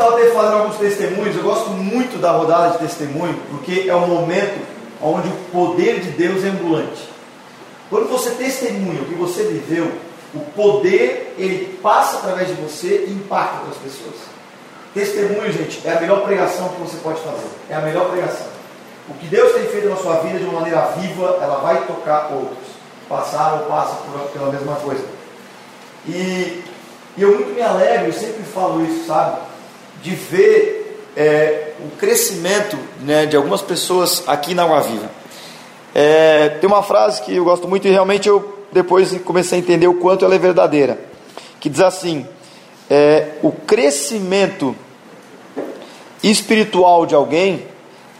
estava fazendo alguns testemunhos, eu gosto muito da rodada de testemunho, porque é o momento onde o poder de Deus é ambulante. Quando você testemunha o que você viveu, o poder ele passa através de você e impacta outras pessoas. Testemunho, gente, é a melhor pregação que você pode fazer. É a melhor pregação. O que Deus tem feito na sua vida de uma maneira viva, ela vai tocar outros. Passaram ou passam pela mesma coisa. E, e eu muito me alegro, eu sempre falo isso, sabe? De ver é, o crescimento né, de algumas pessoas aqui na Água Viva. É, tem uma frase que eu gosto muito e realmente eu depois comecei a entender o quanto ela é verdadeira. Que diz assim: é, o crescimento espiritual de alguém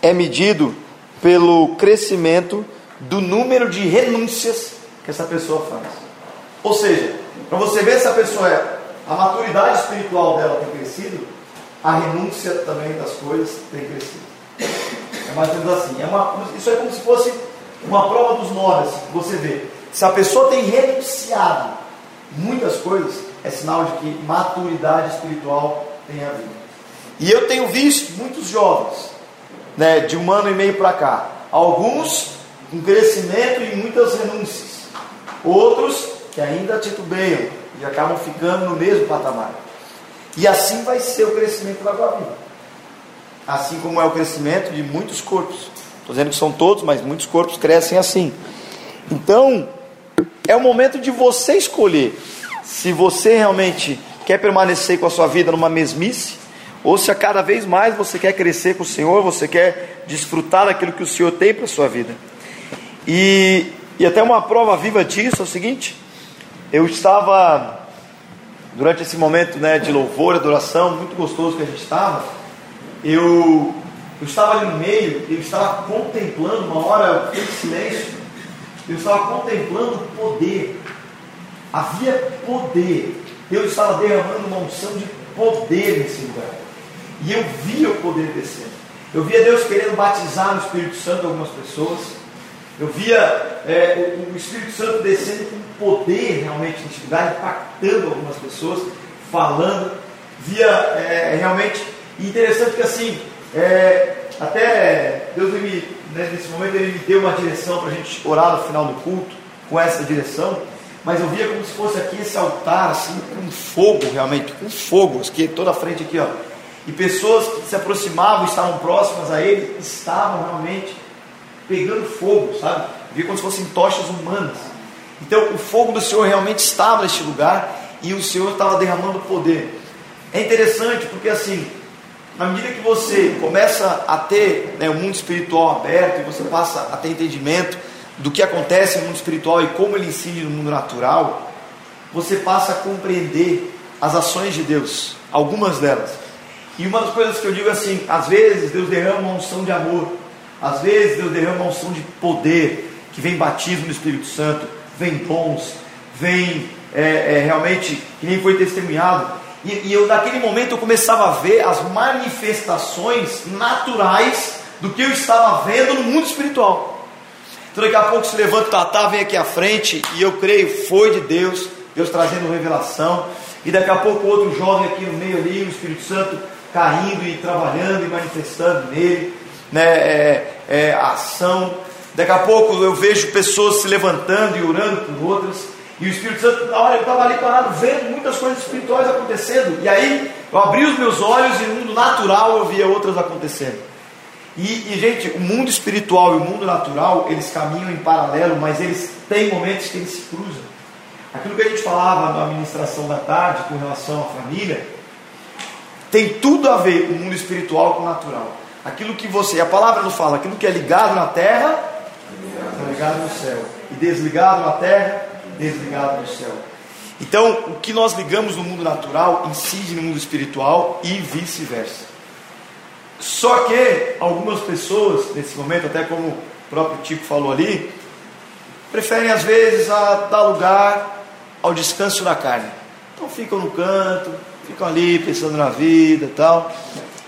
é medido pelo crescimento do número de renúncias que essa pessoa faz. Ou seja, para você ver se a pessoa é, a maturidade espiritual dela tem crescido, a renúncia também das coisas tem crescido. É mais ou menos assim. É uma, isso é como se fosse uma prova dos nove. Assim, você vê. Se a pessoa tem renunciado muitas coisas, é sinal de que maturidade espiritual tem a vida. E eu tenho visto muitos jovens, né, de um ano e meio para cá, alguns com crescimento e muitas renúncias, outros que ainda titubeiam e acabam ficando no mesmo patamar. E assim vai ser o crescimento da tua vida. Assim como é o crescimento de muitos corpos. Estou dizendo que são todos, mas muitos corpos crescem assim. Então, é o momento de você escolher se você realmente quer permanecer com a sua vida numa mesmice, ou se a cada vez mais você quer crescer com o Senhor, você quer desfrutar daquilo que o Senhor tem para a sua vida. E, e até uma prova viva disso é o seguinte: eu estava, durante esse momento né, de louvor, adoração, muito gostoso que a gente estava, eu, eu estava ali no meio, eu estava contemplando, uma hora em silêncio, eu estava contemplando o poder. Havia poder. Deus estava derramando uma unção de poder nesse lugar. E eu via o poder descendo. Eu via Deus querendo batizar no Espírito Santo algumas pessoas. Eu via é, o, o, Espírito Santo descendo com poder realmente nesse lugar, impactando algumas pessoas, falando. Via é, realmente. interessante que assim, é, até Deus me, né, nesse momento ele me deu uma direção para a gente orar no final do culto, com essa direção, mas eu via como se fosse aqui esse altar, assim, com fogo realmente, com fogo, aqui toda a frente aqui, ó. E pessoas que se aproximavam, estavam próximas a ele, estavam realmente pegando fogo, sabe? Via como se fossem tochas humanas. Então o fogo do Senhor realmente estava neste lugar e o Senhor estava derramando poder. É interessante porque assim, na medida que você começa a ter né, o mundo espiritual aberto e você passa a ter entendimento do que acontece no mundo espiritual e como ele incide no mundo natural, você passa a compreender as ações de Deus, algumas delas. E uma das coisas que eu digo é assim: às vezes Deus derrama uma unção de amor, às vezes Deus derrama uma unção de poder, que vem batismo no Espírito Santo, vem dons, vem é, é, realmente, que nem foi testemunhado, e, e eu naquele momento eu começava a ver as manifestações naturais do que eu estava vendo no mundo espiritual. Então daqui a pouco se levanta o Tatá, vem aqui à frente, e eu creio, foi de Deus, Deus trazendo revelação. E daqui a pouco outro jovem aqui no meio ali, o Espírito Santo caindo e trabalhando e manifestando nele, né, é, é, ação. Daqui a pouco eu vejo pessoas se levantando e orando por outras. E o Espírito Santo, na hora eu estava ali parado, vendo muitas coisas espirituais acontecendo. E aí eu abri os meus olhos e no mundo natural eu via outras acontecendo. E, e, gente, o mundo espiritual e o mundo natural, eles caminham em paralelo, mas eles têm momentos que eles se cruzam. Aquilo que a gente falava na administração da tarde com relação à família, tem tudo a ver o mundo espiritual com o natural. Aquilo que você, a palavra nos fala, aquilo que é ligado na terra, é ligado no céu. E desligado na terra, desligado no céu. Então, o que nós ligamos no mundo natural incide no mundo espiritual e vice-versa. Só que algumas pessoas, nesse momento, até como o próprio Tico falou ali, preferem às vezes a dar lugar ao descanso da carne. Então ficam no canto, ficam ali pensando na vida e tal,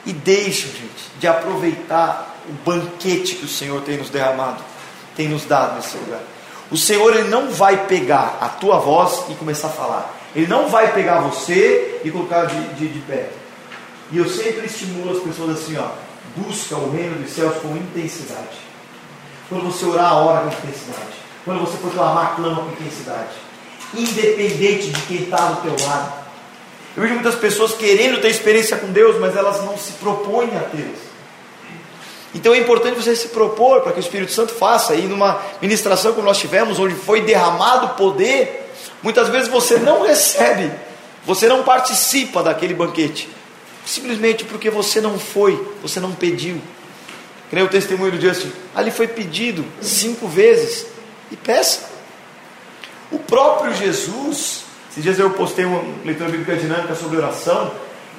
e deixam, gente, de aproveitar o banquete que o Senhor tem nos derramado, tem nos dado nesse lugar. O Senhor ele não vai pegar a tua voz e começar a falar. Ele não vai pegar você e colocar de, de, de pé. E eu sempre estimulo as pessoas assim, ó, busca o reino dos céus com intensidade. Quando você orar, ora com intensidade. Quando você proclamar, clama com intensidade. Independente de quem está do teu lado. Eu vejo muitas pessoas querendo ter experiência com Deus, mas elas não se propõem a tê-las. Então é importante você se propor para que o Espírito Santo faça. E numa ministração como nós tivemos, onde foi derramado poder, muitas vezes você não recebe, você não participa daquele banquete, simplesmente porque você não foi, você não pediu. Nem o testemunho do Justin, ali foi pedido cinco vezes, e peça. O próprio Jesus, esses dias eu postei uma leitura bíblica dinâmica sobre oração,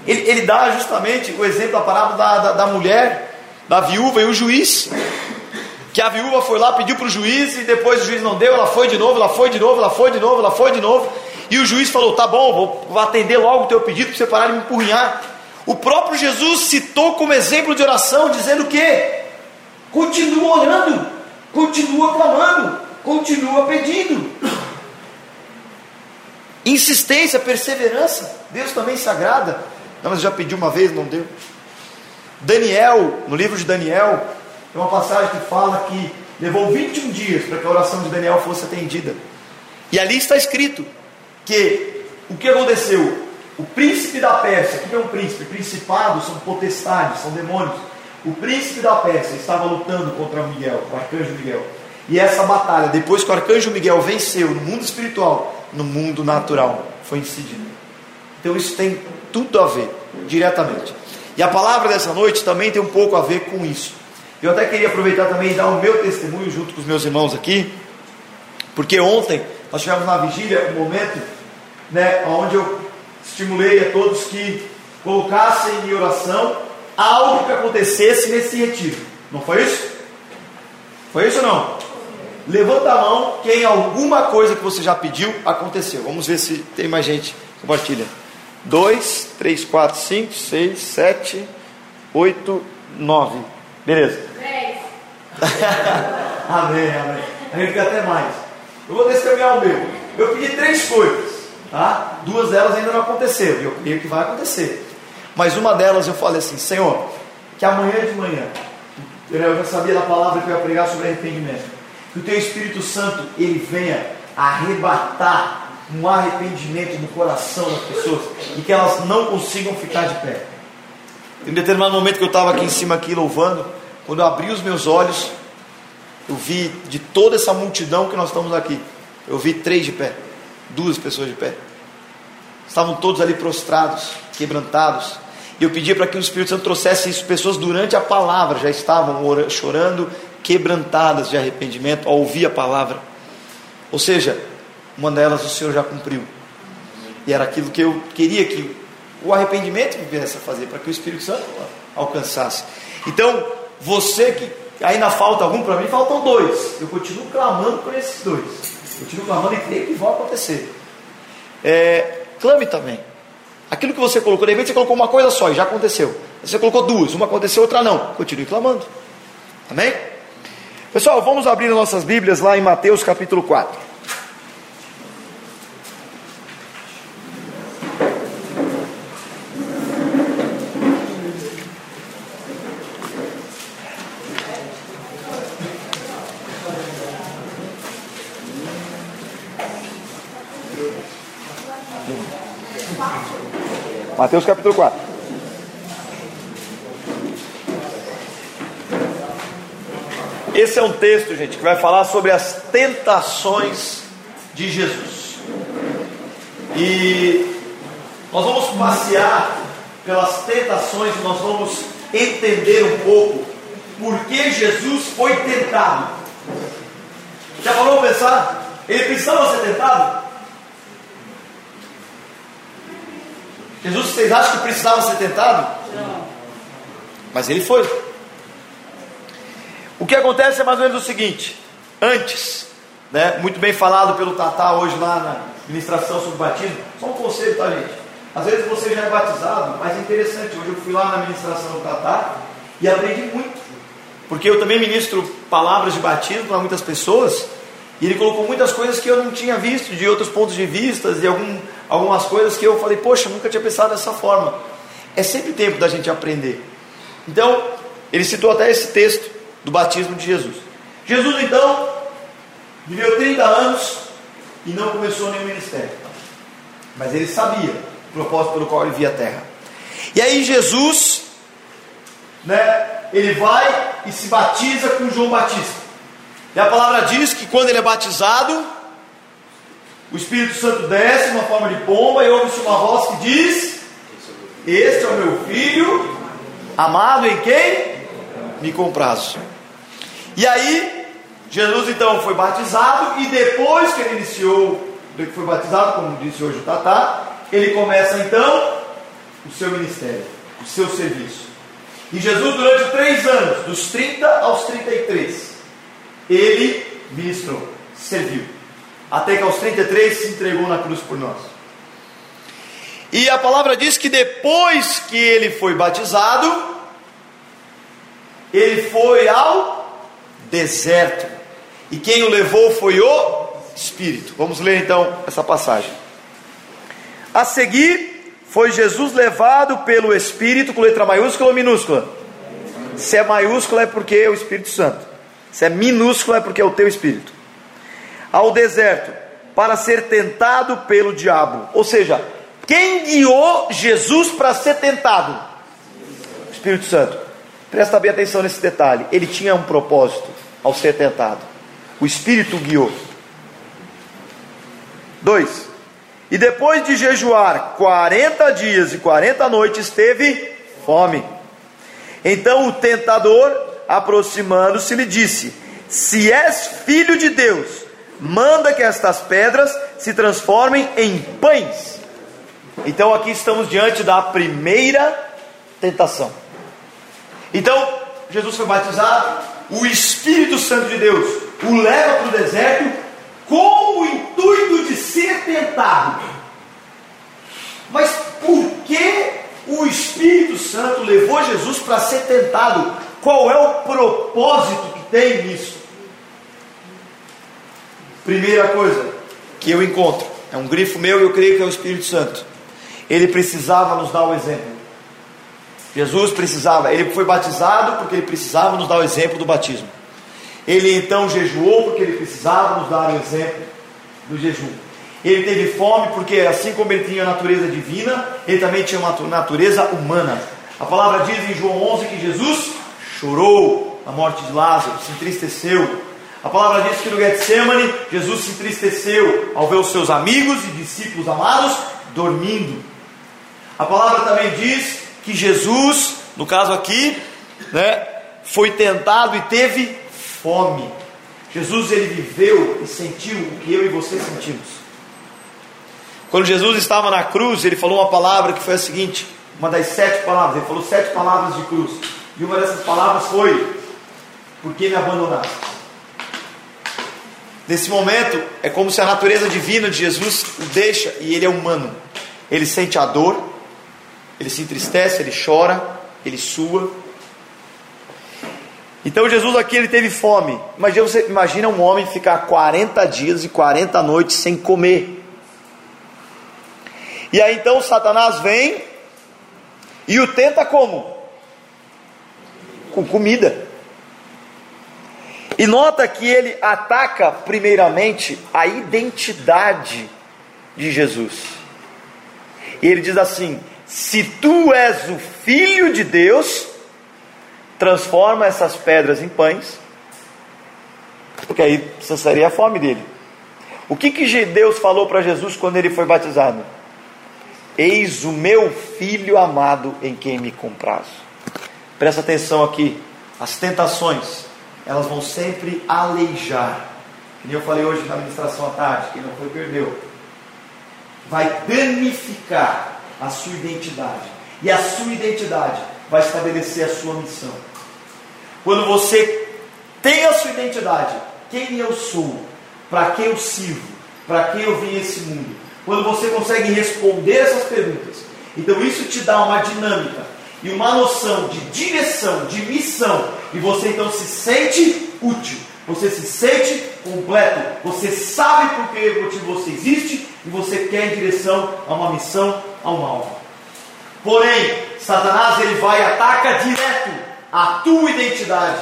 ele, ele dá justamente o exemplo da parábola da, da, da mulher da viúva e o juiz. Que a viúva foi lá, pediu para o juiz e depois o juiz não deu, ela foi de novo, ela foi de novo, ela foi de novo, ela foi de novo. E o juiz falou: Tá bom, vou, atender logo o teu pedido para você parar de me empurrinhar. O próprio Jesus citou como exemplo de oração, dizendo que continua orando, continua clamando, continua pedindo. Insistência, perseverança, Deus também se agrada. Não, mas já pedi uma vez, não deu. Daniel, no livro de Daniel, tem uma passagem que fala que levou 21 dias para que a oração de Daniel fosse atendida. E ali está escrito que o que aconteceu? O príncipe da Pérsia, o que é um príncipe? Principados são potestades, são demônios. O príncipe da Pérsia estava lutando contra Miguel, o arcanjo Miguel. E essa batalha, depois que o arcanjo Miguel venceu no mundo espiritual, no mundo natural, foi incidido. Então isso tem tudo a ver, diretamente. E a palavra dessa noite também tem um pouco a ver com isso. Eu até queria aproveitar também e dar o meu testemunho junto com os meus irmãos aqui, porque ontem nós tivemos na vigília um momento, né, onde eu estimulei a todos que colocassem em oração algo que acontecesse nesse retiro. Não foi isso? Foi isso ou não? Levanta a mão quem alguma coisa que você já pediu aconteceu. Vamos ver se tem mais gente compartilha. 2, 3, 4, 5, 6, 7, 8, 9. Beleza. 10. amém, amém. A gente quer até mais. Eu vou testemunhar o meu. Eu pedi três coisas, tá? Duas delas ainda não aconteceram. E eu creio que vai acontecer. Mas uma delas eu falei assim: Senhor, que amanhã de manhã, eu já sabia da palavra que eu ia pregar sobre arrependimento. Que o teu Espírito Santo ele venha arrebatar um arrependimento no coração das pessoas e que elas não consigam ficar de pé. Em determinado momento que eu estava aqui em cima aqui louvando, quando eu abri os meus olhos, eu vi de toda essa multidão que nós estamos aqui, eu vi três de pé, duas pessoas de pé. Estavam todos ali prostrados, quebrantados. E eu pedi para que o Espírito Santo trouxesse isso. Pessoas durante a palavra já estavam orando, chorando, quebrantadas de arrependimento ao ouvir a palavra. Ou seja, uma delas o Senhor já cumpriu. E era aquilo que eu queria que o arrependimento viesse a fazer, para que o Espírito Santo alcançasse. Então, você que ainda falta algum para mim, faltam dois. Eu continuo clamando por esses dois. Continuo clamando e creio que vão acontecer. É, clame também. Aquilo que você colocou, de repente você colocou uma coisa só e já aconteceu. Você colocou duas, uma aconteceu, outra não. Continue clamando. Amém? Pessoal, vamos abrir nossas Bíblias lá em Mateus capítulo 4. Mateus capítulo 4. Esse é um texto, gente, que vai falar sobre as tentações de Jesus. E nós vamos passear pelas tentações, nós vamos entender um pouco por que Jesus foi tentado. Já falou pensar? Ele precisava ser tentado? Jesus, vocês acham que precisava ser tentado? Não. Mas ele foi. O que acontece é mais ou menos o seguinte: antes, né, muito bem falado pelo Tatá hoje lá na ministração sobre batismo, só um conselho, tá, gente? Às vezes você já é batizado, mas é interessante. Hoje eu fui lá na ministração do Tatá e aprendi muito, porque eu também ministro palavras de batismo para muitas pessoas. E ele colocou muitas coisas que eu não tinha visto, de outros pontos de vista, e algum, algumas coisas que eu falei, poxa, nunca tinha pensado dessa forma. É sempre tempo da gente aprender. Então, ele citou até esse texto do batismo de Jesus. Jesus, então, viveu 30 anos e não começou nenhum ministério. Mas ele sabia o propósito pelo qual ele via a terra. E aí, Jesus, né, ele vai e se batiza com João Batista. E a palavra diz que quando ele é batizado, o Espírito Santo desce uma forma de pomba e ouve-se uma voz que diz: Este é o meu filho, amado em quem? Me comprazo. E aí, Jesus então foi batizado e depois que ele iniciou, que foi batizado, como disse hoje o Tatá, ele começa então o seu ministério, o seu serviço. E Jesus, durante três anos, dos 30 aos 33, ele ministrou, serviu. Até que aos 33 se entregou na cruz por nós. E a palavra diz que depois que ele foi batizado, ele foi ao deserto. E quem o levou foi o Espírito. Vamos ler então essa passagem. A seguir, foi Jesus levado pelo Espírito com letra maiúscula ou minúscula? Se é maiúscula é porque é o Espírito Santo. Se é minúscula é porque é o teu Espírito. Ao deserto, para ser tentado pelo diabo. Ou seja, quem guiou Jesus para ser tentado? Espírito Santo. Presta bem atenção nesse detalhe. Ele tinha um propósito ao ser tentado. O Espírito guiou. 2. E depois de jejuar 40 dias e 40 noites, teve fome. Então o tentador, aproximando-se, lhe disse: Se és filho de Deus, manda que estas pedras se transformem em pães. Então aqui estamos diante da primeira tentação. Então, Jesus foi batizado, o Espírito Santo de Deus o leva para o deserto com o intuito de ser tentado. Mas por que o Espírito Santo levou Jesus para ser tentado? Qual é o propósito que tem nisso? Primeira coisa que eu encontro, é um grifo meu e eu creio que é o Espírito Santo. Ele precisava nos dar o exemplo. Jesus precisava, ele foi batizado porque ele precisava nos dar o exemplo do batismo. Ele então jejuou porque ele precisava nos dar o exemplo do jejum. Ele teve fome porque, assim como ele tinha a natureza divina, ele também tinha uma natureza humana. A palavra diz em João 11 que Jesus chorou na morte de Lázaro, se entristeceu. A palavra diz que no Getsemane, Jesus se entristeceu ao ver os seus amigos e discípulos amados dormindo. A palavra também diz que Jesus, no caso aqui, né, foi tentado e teve fome. Jesus ele viveu e sentiu o que eu e você sentimos. Quando Jesus estava na cruz, ele falou uma palavra que foi a seguinte: uma das sete palavras, ele falou sete palavras de cruz. E uma dessas palavras foi: Por que me abandonaste? Nesse momento, é como se a natureza divina de Jesus o deixa e ele é humano. Ele sente a dor, ele se entristece, ele chora, ele sua. Então Jesus aqui ele teve fome. Imagina, você imagina um homem ficar 40 dias e 40 noites sem comer. E aí então Satanás vem e o tenta como? Com comida. E nota que ele ataca primeiramente a identidade de Jesus. E ele diz assim: se tu és o filho de Deus, transforma essas pedras em pães, porque aí cessaria a fome dele. O que, que Deus falou para Jesus quando ele foi batizado? Eis o meu filho amado em quem me comprazo. Presta atenção aqui, as tentações, elas vão sempre aleijar. Como eu falei hoje na administração à tarde, quem não foi perdeu. Vai danificar a sua identidade. E a sua identidade vai estabelecer a sua missão. Quando você tem a sua identidade, quem eu sou, para quem eu sirvo, para quem eu vim esse mundo, quando você consegue responder essas perguntas, então isso te dá uma dinâmica e uma noção de direção, de missão, e você então se sente útil, você se sente completo, você sabe por que motivo você existe e você quer em direção a uma missão, a uma alma. Porém, Satanás ele vai e ataca direto a tua identidade.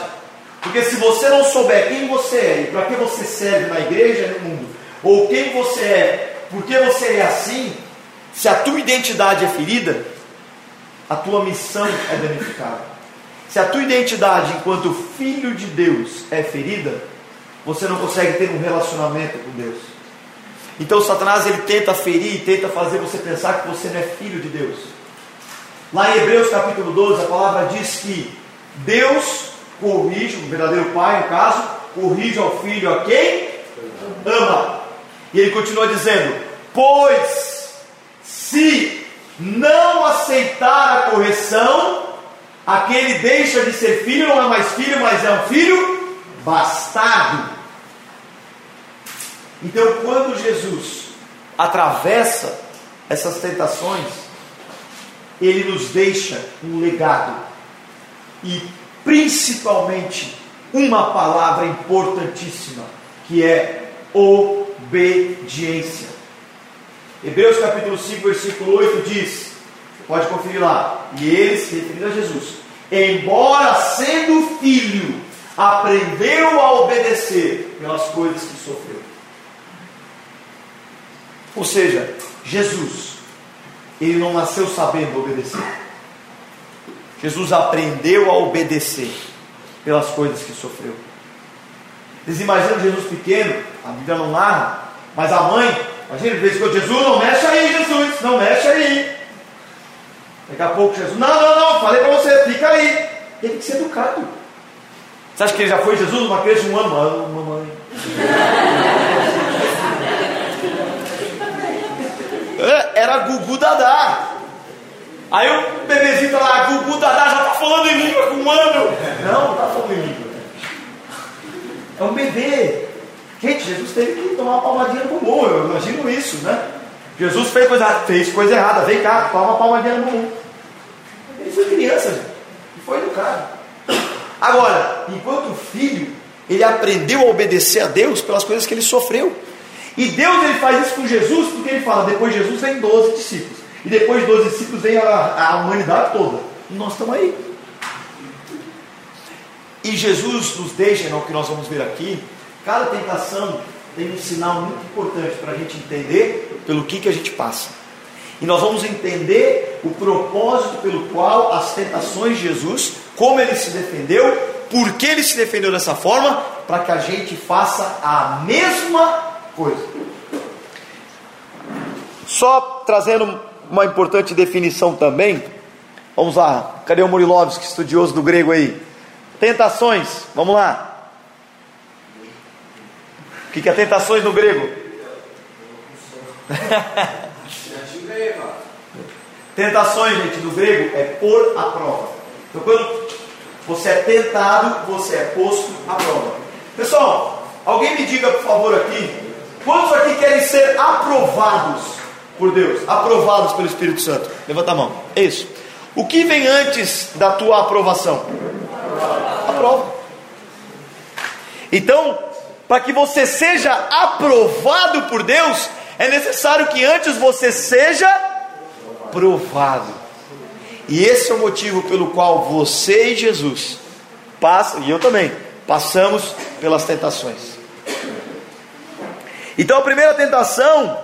Porque se você não souber quem você é e para que você serve na igreja e no mundo, ou quem você é, por que você é assim, se a tua identidade é ferida, a tua missão é danificada. Se a tua identidade enquanto filho de Deus é ferida, você não consegue ter um relacionamento com Deus. Então Satanás ele tenta ferir e tenta fazer você pensar que você não é filho de Deus. Lá em Hebreus capítulo 12, a palavra diz que Deus corrige, o verdadeiro pai, no caso, corrige ao filho a quem ama. E ele continua dizendo: Pois se não aceitar a correção, aquele deixa de ser filho, não é mais filho, mas é um filho bastardo. Então, quando Jesus atravessa essas tentações, ele nos deixa um legado e principalmente uma palavra importantíssima, que é obediência. Hebreus capítulo 5, versículo 8 diz: pode conferir lá, e ele, se referindo a Jesus, embora sendo filho, aprendeu a obedecer pelas coisas que sofreu. Ou seja, Jesus, ele não nasceu sabendo obedecer. Jesus aprendeu a obedecer pelas coisas que sofreu. Vocês imaginam Jesus pequeno? A Bíblia não narra, mas a mãe, imagina, vez em quando, Jesus, não mexe aí, Jesus, não mexe aí. Daqui a pouco Jesus, não, não, não, falei para você, fica aí. Ele tem que ser educado. Você acha que ele já foi Jesus, uma criança de um ano? Não, mamãe. Era Gugu Dadá. Aí o bebezinho tá lá, Gugu Dadá já tá falando em língua com um ano. Não, não tá falando em língua. É um bebê. Gente, Jesus teve que tomar uma palmadinha no bumbum, eu imagino isso, né? Jesus fez coisa, fez coisa errada, vem cá, toma uma palmadinha no bumbum. Ele foi criança, e foi educado. Agora, enquanto filho, ele aprendeu a obedecer a Deus pelas coisas que ele sofreu. E Deus ele faz isso com Jesus, porque ele fala: depois de Jesus vem 12 discípulos. E depois de 12 discípulos vem a, a humanidade toda. E nós estamos aí. E Jesus nos deixa, no que nós vamos ver aqui, cada tentação tem um sinal muito importante para a gente entender pelo que, que a gente passa. E nós vamos entender o propósito pelo qual as tentações de Jesus, como ele se defendeu, por que ele se defendeu dessa forma, para que a gente faça a mesma coisa. Só trazendo uma importante definição também. Vamos lá, cadê o Murilovski, estudioso do grego aí? Tentações, vamos lá. O que, que é tentações no grego? Tentações, gente, do grego é pôr à prova. Então, quando você é tentado, você é posto à prova. Pessoal, alguém me diga, por favor, aqui, Quantos aqui querem ser aprovados por Deus? Aprovados pelo Espírito Santo? Levanta a mão. É isso. O que vem antes da tua aprovação? A prova. Então, para que você seja aprovado por Deus, é necessário que antes você seja provado. E esse é o motivo pelo qual você e Jesus passam, e eu também, passamos pelas tentações. Então a primeira tentação,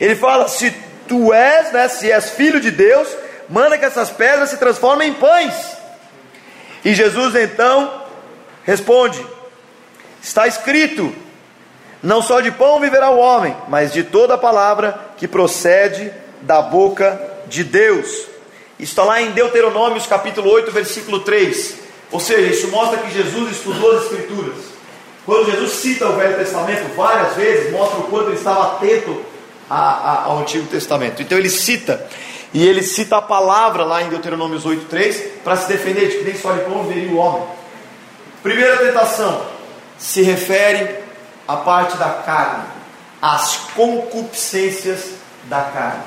ele fala: se tu és, né, se és filho de Deus, manda que essas pedras se transformem em pães. E Jesus então responde: está escrito, não só de pão viverá o homem, mas de toda a palavra que procede da boca de Deus. Está lá em Deuteronômios capítulo 8, versículo 3. Ou seja, isso mostra que Jesus estudou as Escrituras. Quando Jesus cita o Velho Testamento várias vezes, mostra o quanto ele estava atento ao Antigo Testamento. Então ele cita, e ele cita a palavra lá em Deuteronômios 8,3 para se defender de que nem só de pão viveria o homem. Primeira tentação se refere à parte da carne, às concupiscências da carne.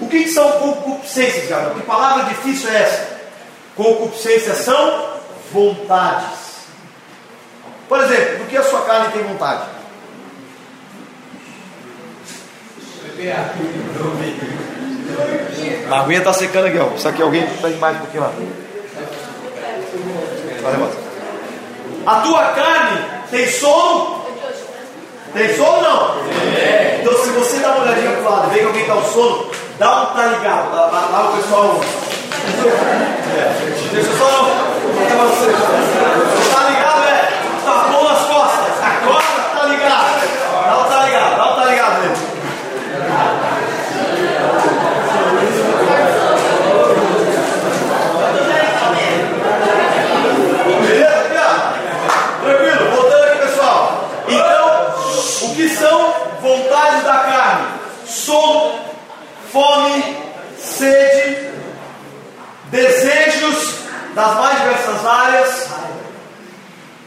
O que, que são concupiscências, galera? Que palavra difícil é essa? Concupiscências são vontades. Por exemplo, do que a sua carne tem vontade? A aguinha está secando aqui, ó. Isso aqui alguém tem mais um pouquinho lá. A tua carne tem sono? Tem sono não? Então se você dá uma olhadinha pro lado, vê que alguém está no sono, dá um tá ligado. Lá, lá, lá o pessoal. É. Deixa eu só. Tá é? Tá bom nas costas. Acorda, tá ligado. Dá um tá ligado, dá um tá ligado mesmo. Tranquilo, voltando aqui, pessoal. Então, o que são vontades da carne? Sono, fome, sede, desejos das mais diversas áreas.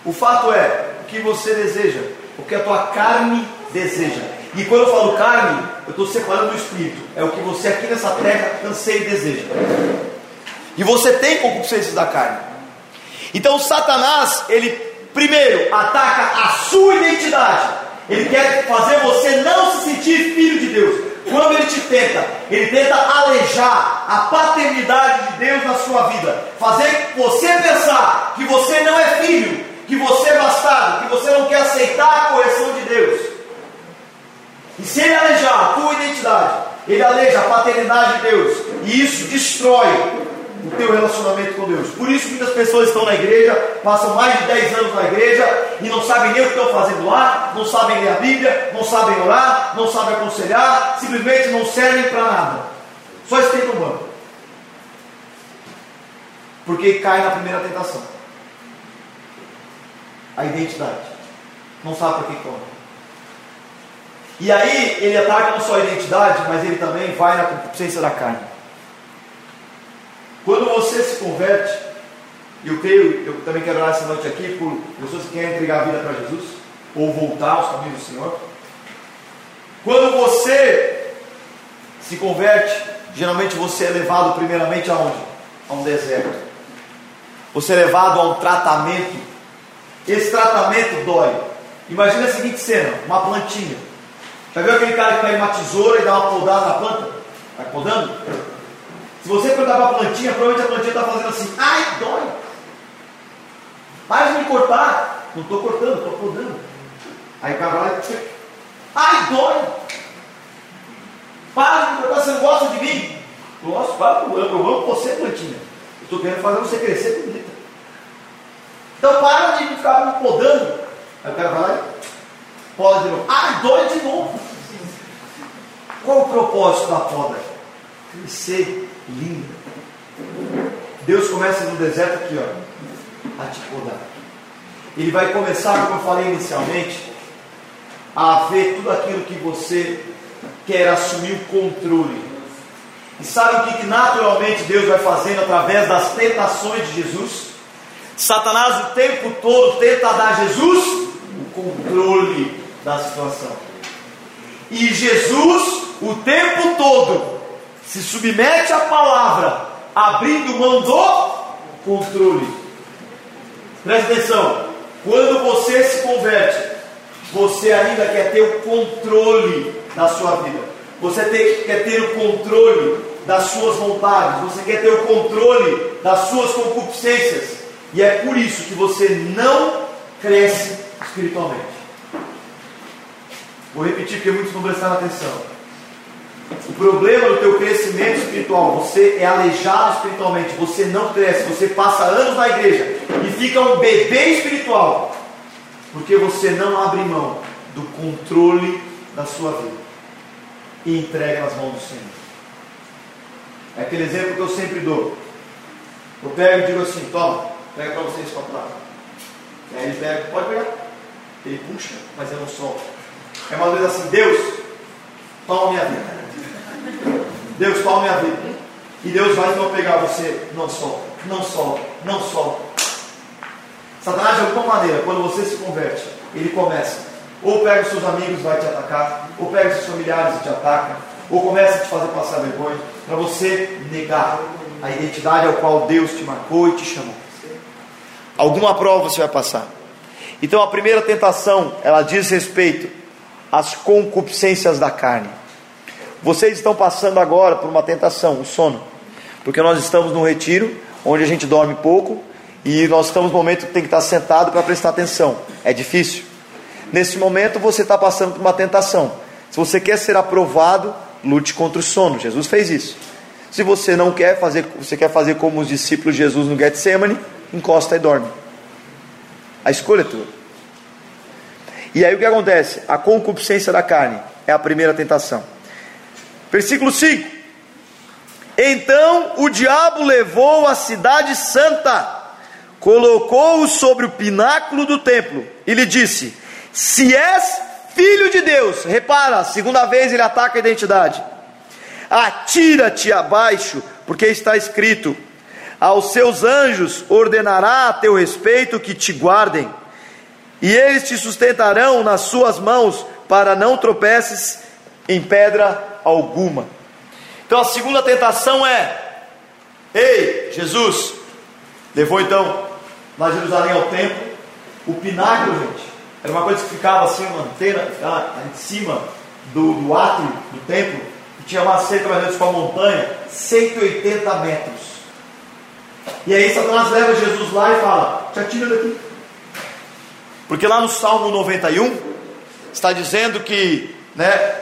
O fato é o que você deseja, o que a tua carne deseja. E quando eu falo carne, eu estou separando o espírito. É o que você aqui nessa terra anseia e deseja. E você tem concupiscências da carne. Então Satanás, ele primeiro ataca a sua identidade. Ele quer fazer você não se sentir filho de Deus. Quando ele te tenta, ele tenta alejar a paternidade de Deus na sua vida, fazer você pensar que você não é filho, que você é bastardo, que você não quer aceitar a correção de Deus. E se ele alejar a tua identidade, ele aleja a paternidade de Deus, e isso destrói o teu relacionamento com Deus. Por isso muitas pessoas estão na igreja, passam mais de 10 anos na igreja e não sabem nem o que estão fazendo lá, não sabem ler a Bíblia, não sabem orar, não sabem aconselhar, simplesmente não servem para nada. Só esquentam o banco. Porque cai na primeira tentação. A identidade. Não sabe para que come. E aí ele ataca não só a identidade, mas ele também vai na concupiscência da carne. Quando você se converte, e eu creio, eu também quero orar essa noite aqui por pessoas que querem entregar a vida para Jesus, ou voltar aos caminhos do Senhor. Quando você se converte, geralmente você é levado primeiramente aonde? A um deserto. Você é levado a um tratamento. Esse tratamento dói. Imagina a seguinte cena: uma plantinha. Já viu aquele cara que pega uma tesoura e dá uma podada na planta? Vai podando? Se você cortar para a plantinha, provavelmente a plantinha está fazendo assim, ai, dói. De me cortar. Não estou cortando, estou podando. Aí o cara vai, ai, dói. Para de me cortar, você não gosta de mim? Gosto, para, eu amo você, plantinha. Eu estou querendo fazer você crescer bonita. Então para de ficar me podando. Aí o cara vai lá e poda de novo. Ai, dói de novo. Qual o propósito da poda? Crescer linda. Deus começa no deserto aqui, ó, a te podar. Ele vai começar, como eu falei inicialmente, a ver tudo aquilo que você quer assumir o controle. E sabe o que, que naturalmente Deus vai fazendo através das tentações de Jesus? Satanás o tempo todo tenta dar a Jesus o controle da situação. E Jesus o tempo todo se submete à palavra, abrindo mão do controle. Presta atenção, quando você se converte, você ainda quer ter o controle da sua vida, você quer ter o controle das suas vontades, você quer ter o controle das suas concupiscências, e é por isso que você não cresce espiritualmente. Vou repetir porque muitos não prestaram atenção. O problema do teu crescimento espiritual, você é aleijado espiritualmente, você não cresce, você passa anos na igreja e fica um bebê espiritual, porque você não abre mão do controle da sua vida e entrega nas mãos do Senhor. É aquele exemplo que eu sempre dou. Eu pego e digo assim, toma, pega para vocês copo Aí ele pega, pode pegar. Ele puxa, mas eu não solto. É uma vez assim, Deus, toma minha vida. Deus toma minha vida. E Deus vai então pegar você, não solta, não solta, não solta. Satanás, de alguma maneira, quando você se converte, ele começa. Ou pega os seus amigos e vai te atacar, ou pega os seus familiares e te ataca, ou começa a te fazer passar vergonha, para você negar a identidade ao qual Deus te marcou e te chamou. Alguma prova você vai passar. Então a primeira tentação, ela diz respeito às concupiscências da carne. Vocês estão passando agora por uma tentação, o sono, porque nós estamos num retiro onde a gente dorme pouco e nós estamos no momento que tem que estar sentado para prestar atenção. É difícil. Nesse momento você está passando por uma tentação. Se você quer ser aprovado, lute contra o sono. Jesus fez isso. Se você não quer fazer, você quer fazer como os discípulos de Jesus no Getsemane, encosta e dorme. A escolha é tua. E aí o que acontece? A concupiscência da carne é a primeira tentação. Versículo 5: Então o diabo levou a cidade santa, colocou-o sobre o pináculo do templo e lhe disse: Se és filho de Deus, repara, segunda vez ele ataca a identidade. Atira-te abaixo, porque está escrito: Aos seus anjos ordenará a teu respeito que te guardem e eles te sustentarão nas suas mãos, para não tropeces em pedra alguma. Então a segunda tentação é: Ei, Jesus, levou então na Jerusalém ao templo, o pináculo, gente, era uma coisa que ficava assim, uma antena, ficava em cima do, do átrio do templo, que tinha uma cerca mais ou menos com a montanha, 180 metros. E aí Satanás leva Jesus lá e fala: Te atira daqui. Porque lá no Salmo 91 está dizendo que, né,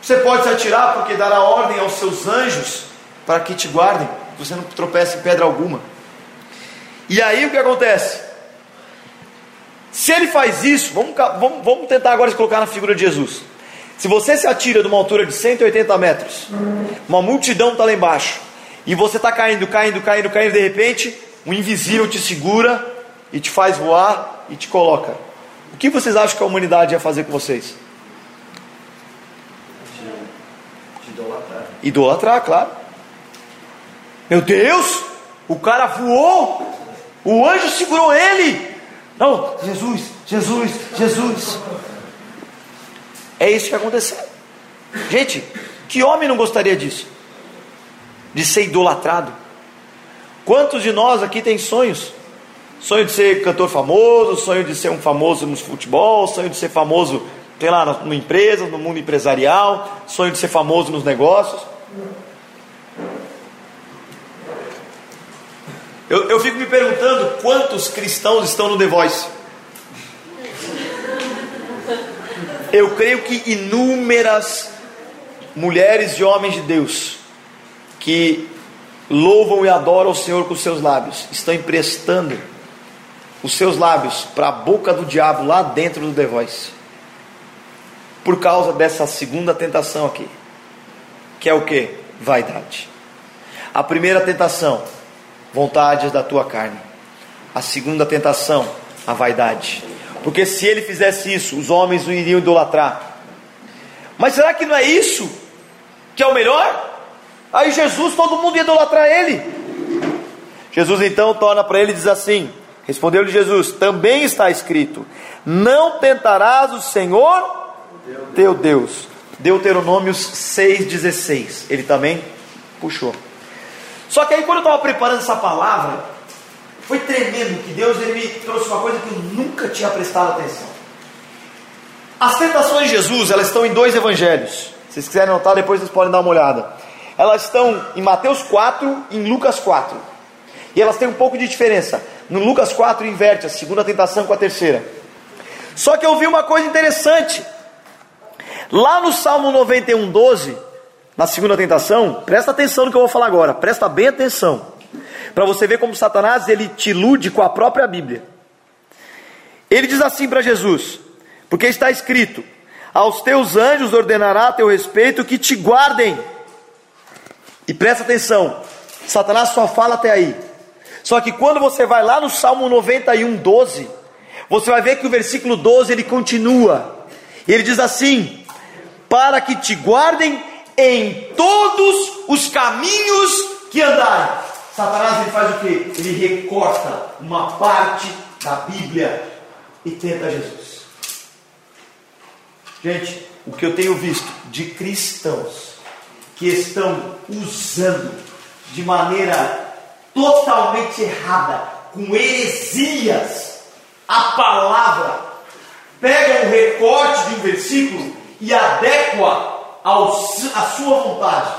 você pode se atirar porque dará ordem aos seus anjos para que te guardem, que você não tropece em pedra alguma. E aí o que acontece? Se ele faz isso, vamos, vamos, vamos tentar agora se colocar na figura de Jesus. Se você se atira de uma altura de 180 metros, uma multidão está lá embaixo, e você está caindo, caindo, caindo, caindo, de repente, um invisível te segura e te faz voar e te coloca. O que vocês acham que a humanidade ia fazer com vocês? idolatrar. Idolatrar, claro. Meu Deus, o cara voou, o anjo segurou ele. Não, Jesus, Jesus, Jesus. É isso que aconteceu. Gente, que homem não gostaria disso? De ser idolatrado? Quantos de nós aqui tem sonhos? Sonho de ser cantor famoso, sonho de ser um famoso no futebol, sonho de ser famoso, sei lá, numa empresa, no mundo empresarial, sonho de ser famoso nos negócios. Eu, eu fico me perguntando quantos cristãos estão no The Voice. Eu creio que inúmeras mulheres e homens de Deus que louvam e adoram o Senhor com seus lábios estão emprestando os seus lábios para a boca do diabo lá dentro do The Voice. Por causa dessa segunda tentação aqui. Que é o que? Vaidade. A primeira tentação, vontades da tua carne. A segunda tentação, a vaidade. Porque se ele fizesse isso, os homens o iriam idolatrar. Mas será que não é isso que é o melhor? Aí Jesus, todo mundo ia idolatrar ele. Jesus então torna para ele e diz assim: Respondeu-lhe Jesus: Também está escrito: Não tentarás o Senhor teu Deus. Deuteronômios 6,16. Ele também puxou. Só que aí, quando eu estava preparando essa palavra, foi tremendo que Deus ele me trouxe uma coisa que eu nunca tinha prestado atenção. As tentações de Jesus, elas estão em dois evangelhos. Se vocês quiserem anotar, depois vocês podem dar uma olhada. Elas estão em Mateus 4 e em Lucas 4. E elas têm um pouco de diferença. No Lucas 4 inverte a segunda tentação com a terceira. Só que eu vi uma coisa interessante. Lá no Salmo 91, 12, na segunda tentação, presta atenção no que eu vou falar agora, presta bem atenção. Para você ver como Satanás ele te ilude com a própria Bíblia. Ele diz assim para Jesus: Porque está escrito: Aos teus anjos ordenará a teu respeito que te guardem. E presta atenção, Satanás só fala até aí. Só que quando você vai lá no Salmo 91, 12, você vai ver que o versículo 12 ele continua. Ele diz assim: Para que te guardem em todos os caminhos que andarem. Satanás ele faz o que? Ele recorta uma parte da Bíblia e tenta Jesus. Gente, o que eu tenho visto de cristãos que estão usando de maneira totalmente errada, com heresias, a palavra, pega um recorte de um versículo e adequa a sua vontade.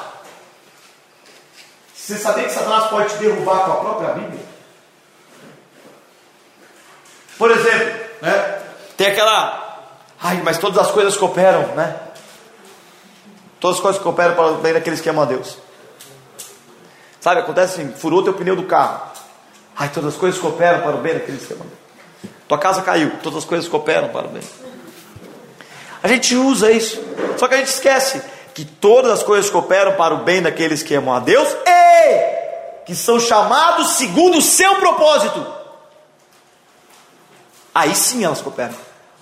Você sabia que Satanás pode te derrubar com a própria Bíblia? Por exemplo, né? Tem aquela. Ai, mas todas as coisas cooperam, né? Todas as coisas cooperam para o bem daqueles que amam a Deus. Sabe, acontece assim, furou teu pneu do carro. Ai, todas as coisas cooperam para o bem daqueles que amam a Deus. Tua casa caiu, todas as coisas cooperam para o bem. A gente usa isso, só que a gente esquece que todas as coisas cooperam para o bem daqueles que amam a Deus e que são chamados segundo o seu propósito. Aí sim elas cooperam,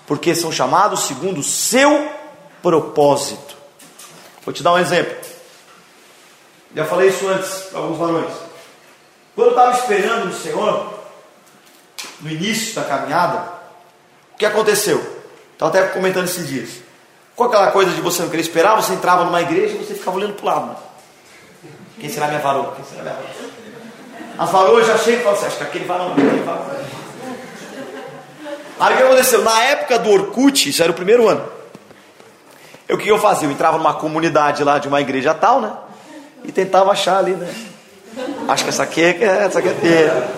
porque são chamados segundo o seu propósito. Vou te dar um exemplo. Já falei isso antes para alguns varões. Quando eu estava esperando no Senhor, no início da caminhada, o que aconteceu? Estava até comentando esses dias. Com aquela coisa de você não querer esperar, você entrava numa igreja e você ficava olhando para o lado. Né? Quem será minha varoa? Quem será minha varoa? As varoas já chegam e falam assim, acho que aquele varão, aquele varão. Aí o que aconteceu? Na época do Orkut, isso era o primeiro ano. O que eu fazia? Eu entrava numa comunidade lá de uma igreja tal, né? E tentava achar ali, né? Acho que essa aqui é, essa aqui é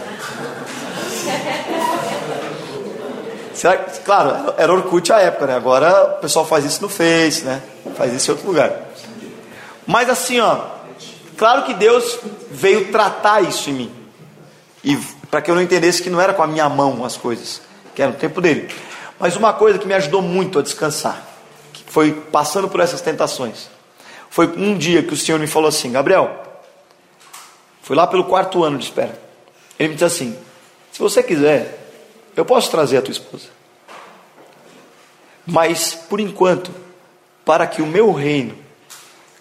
Será que, claro, era Orkut a época, né? Agora o pessoal faz isso no Face, né? Faz isso em outro lugar. Mas assim, ó, claro que Deus veio tratar isso em mim. E para que eu não entendesse que não era com a minha mão as coisas, que era o tempo dele. Mas uma coisa que me ajudou muito a descansar, foi passando por essas tentações, foi um dia que o Senhor me falou assim: Gabriel, foi lá pelo quarto ano de espera. Ele me disse assim: se você quiser, eu posso trazer a tua esposa. Mas, por enquanto, para que o meu reino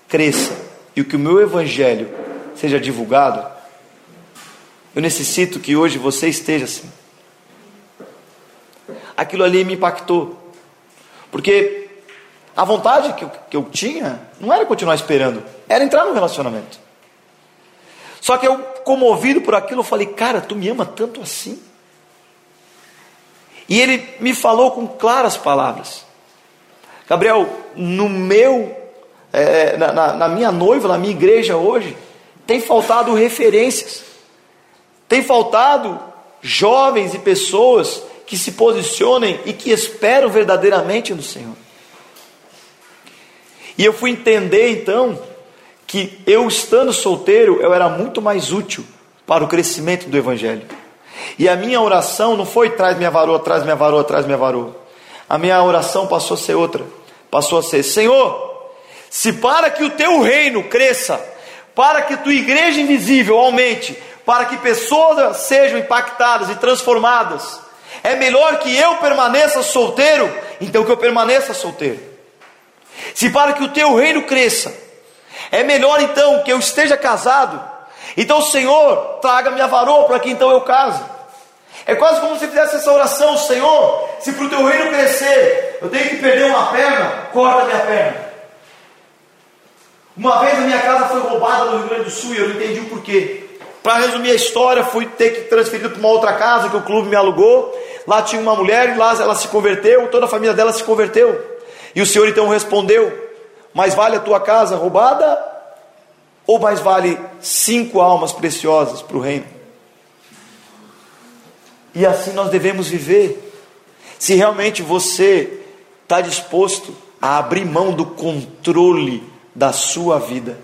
cresça e que o meu evangelho seja divulgado, eu necessito que hoje você esteja assim. Aquilo ali me impactou, porque a vontade que eu, que eu tinha não era continuar esperando, era entrar no relacionamento. Só que eu, comovido por aquilo, eu falei: Cara, tu me ama tanto assim? E ele me falou com claras palavras: Gabriel, no meu, é, na, na, na minha noiva, na minha igreja hoje, tem faltado referências, tem faltado jovens e pessoas que se posicionem e que esperam verdadeiramente no Senhor. E eu fui entender então que eu estando solteiro, eu era muito mais útil para o crescimento do Evangelho. E a minha oração não foi traz minha varoa, traz minha varoa, traz minha varoa. A minha oração passou a ser outra. Passou a ser: Senhor, se para que o teu reino cresça, para que tua igreja invisível aumente, para que pessoas sejam impactadas e transformadas, é melhor que eu permaneça solteiro, então que eu permaneça solteiro. Se para que o teu reino cresça, é melhor então que eu esteja casado, então Senhor, traga minha varoa para que então eu case. É quase como se fizesse essa oração, Senhor, se para o teu reino crescer, eu tenho que perder uma perna, corta minha perna. Uma vez a minha casa foi roubada no Rio Grande do Sul e eu não entendi o porquê. Para resumir a história, fui ter que transferir para uma outra casa que o clube me alugou. Lá tinha uma mulher e lá ela se converteu, toda a família dela se converteu. E o Senhor então respondeu: Mais vale a tua casa roubada ou mais vale cinco almas preciosas para o reino? E assim nós devemos viver. Se realmente você está disposto a abrir mão do controle da sua vida,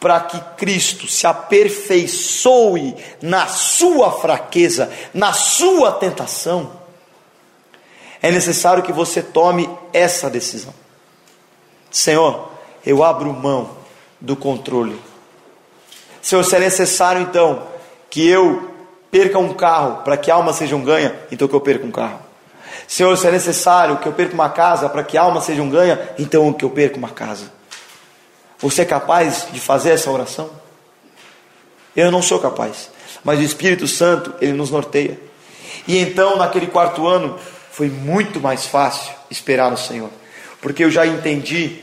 para que Cristo se aperfeiçoe na sua fraqueza, na sua tentação, é necessário que você tome essa decisão. Senhor, eu abro mão do controle. Senhor, se é necessário então que eu perca um carro para que almas sejam ganha, então que eu perca um carro. Senhor, se é necessário que eu perca uma casa para que almas sejam ganha, então que eu perca uma casa. Você é capaz de fazer essa oração? Eu não sou capaz, mas o Espírito Santo, ele nos norteia. E então, naquele quarto ano, foi muito mais fácil esperar no Senhor, porque eu já entendi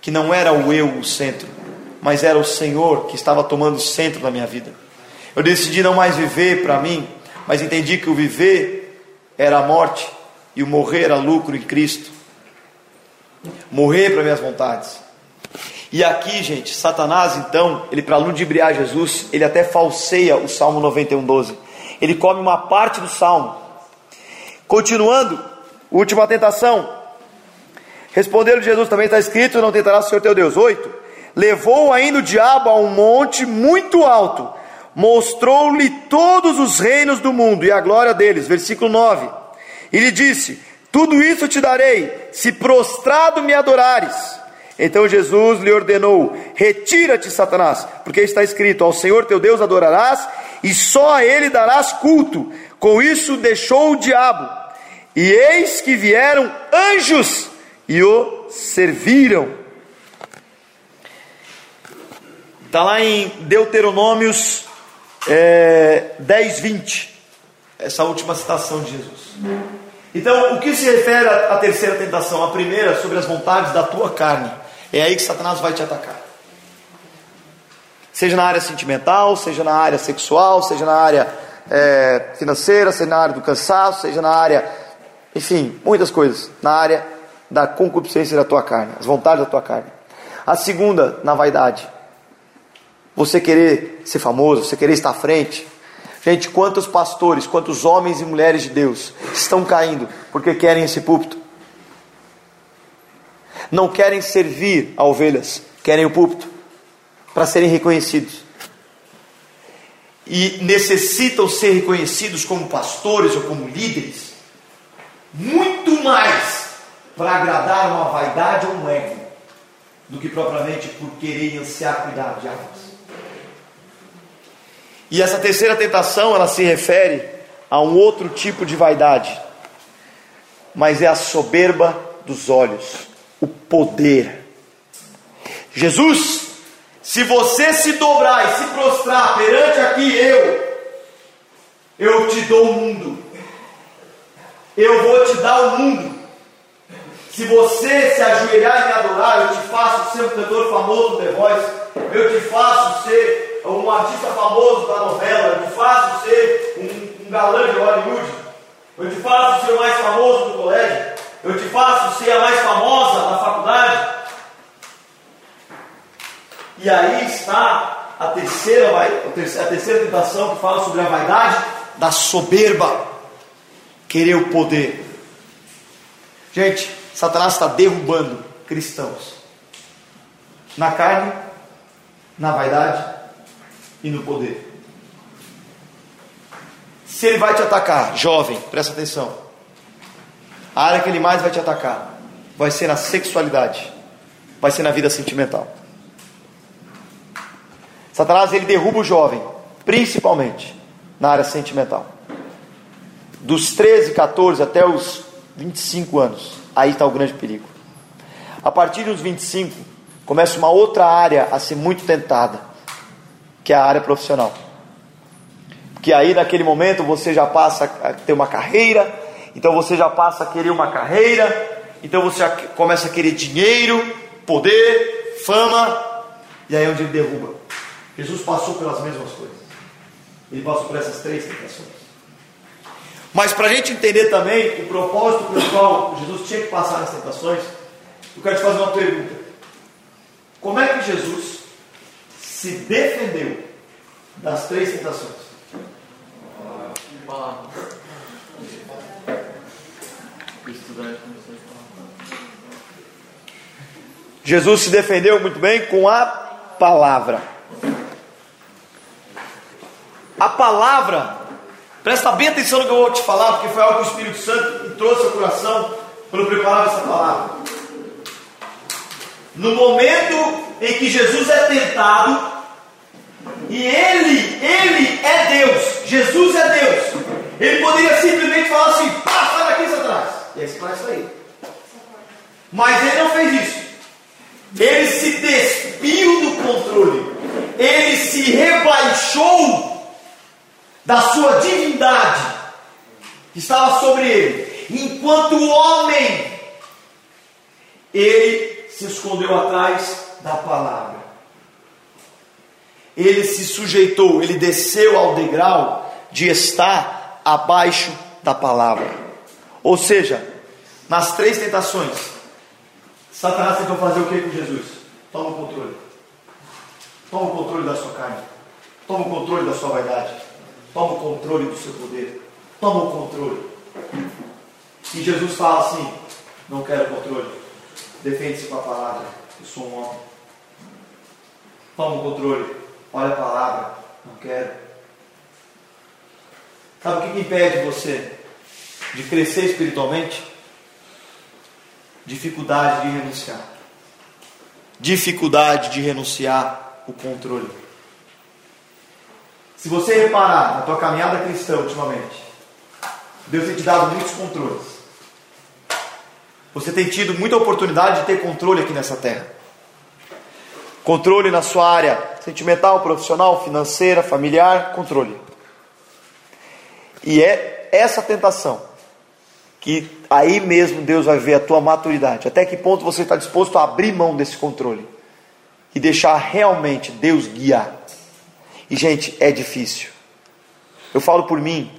que não era o eu o centro, mas era o Senhor que estava tomando o centro da minha vida. Eu decidi não mais viver para mim, mas entendi que o viver era a morte e o morrer era lucro em Cristo. morrer para minhas vontades. E aqui, gente, Satanás, então, ele para ludibriar Jesus, ele até falseia o Salmo 91, 12. Ele come uma parte do Salmo. Continuando, última tentação. Respondendo Jesus, também está escrito: Não tentarás o Senhor teu Deus. 8. Levou ainda o diabo a um monte muito alto, mostrou-lhe todos os reinos do mundo e a glória deles. Versículo 9. E lhe disse: Tudo isso te darei, se prostrado me adorares. Então Jesus lhe ordenou: Retira-te, Satanás, porque está escrito: Ao Senhor teu Deus adorarás e só a ele darás culto. Com isso deixou o diabo. E eis que vieram anjos e o serviram. Está lá em Deuteronômios é, 10, 20, essa última citação de Jesus. Então, o que se refere à terceira tentação? A primeira, sobre as vontades da tua carne. É aí que Satanás vai te atacar. Seja na área sentimental, seja na área sexual, seja na área é, financeira, seja na área do cansaço, seja na área, enfim, muitas coisas. Na área da concupiscência da tua carne, as vontades da tua carne. A segunda, na vaidade. Você querer ser famoso, você querer estar à frente. Gente, quantos pastores, quantos homens e mulheres de Deus estão caindo porque querem esse púlpito? Não querem servir a ovelhas, querem o púlpito para serem reconhecidos. E necessitam ser reconhecidos como pastores ou como líderes, muito mais para agradar uma vaidade ou um ego, do que propriamente por querer ansiar cuidar de almas. E essa terceira tentação, ela se refere a um outro tipo de vaidade, mas é a soberba dos olhos, o poder. Jesus, se você se dobrar e se prostrar perante aqui eu, eu te dou o mundo, eu vou te dar o mundo. Se você se ajoelhar e me adorar, eu te faço ser um cantor famoso do The Voice, eu te faço ser um artista famoso da novela, eu te faço ser um, um galã de Hollywood, eu te faço ser o mais famoso do colégio, eu te faço ser a mais famosa da faculdade. E aí está a terceira, a terceira tentação que fala sobre a vaidade da soberba, querer o poder. Gente, Satanás está derrubando cristãos na carne, na vaidade e no poder. Se ele vai te atacar, jovem, presta atenção. A área que ele mais vai te atacar vai ser na sexualidade, vai ser na vida sentimental. Satanás ele derruba o jovem, principalmente na área sentimental. Dos 13, 14 até os 25 anos, aí está o grande perigo. A partir dos 25, começa uma outra área a ser muito tentada que é a área profissional. Que aí naquele momento você já passa a ter uma carreira, então você já passa a querer uma carreira, então você já começa a querer dinheiro, poder, fama, e aí é onde ele derruba. Jesus passou pelas mesmas coisas. Ele passou por essas três tentações. Mas para a gente entender também o propósito pelo qual Jesus tinha que passar nas tentações, eu quero te fazer uma pergunta. Como é que Jesus se defendeu das três tentações? Jesus se defendeu muito bem com a palavra. A palavra, presta bem atenção no que eu vou te falar, porque foi algo que o Espírito Santo me trouxe ao coração quando eu preparava essa palavra. No momento em que Jesus é tentado, e ele, ele é Deus. Jesus é Deus. Ele poderia simplesmente falar assim: pá, sai daqui, Satanás. E aí você isso aí. Mas ele não fez isso. Ele se despiu do controle. Ele se rebaixou da sua divindade que estava sobre ele. Enquanto homem, ele se escondeu atrás da palavra ele se sujeitou, ele desceu ao degrau de estar abaixo da palavra. Ou seja, nas três tentações, Satanás tentou fazer o que com Jesus? Toma o controle. Toma o controle da sua carne. Toma o controle da sua vaidade. Toma o controle do seu poder. Toma o controle. E Jesus fala assim: Não quero controle. Defende-se com a palavra. Eu sou um homem. Toma o controle. Olha a palavra. Não quero. Sabe o que, impede você de crescer espiritualmente? Dificuldade de renunciar. Dificuldade de renunciar o controle. Se você reparar na tua caminhada cristã ultimamente, Deus tem te dado muitos controles. Você tem tido muita oportunidade de ter controle aqui nessa terra. Controle na sua área sentimental, profissional, financeira, familiar, controle. E é essa tentação que aí mesmo Deus vai ver a tua maturidade. Até que ponto você está disposto a abrir mão desse controle e deixar realmente Deus guiar. E gente, é difícil. Eu falo por mim.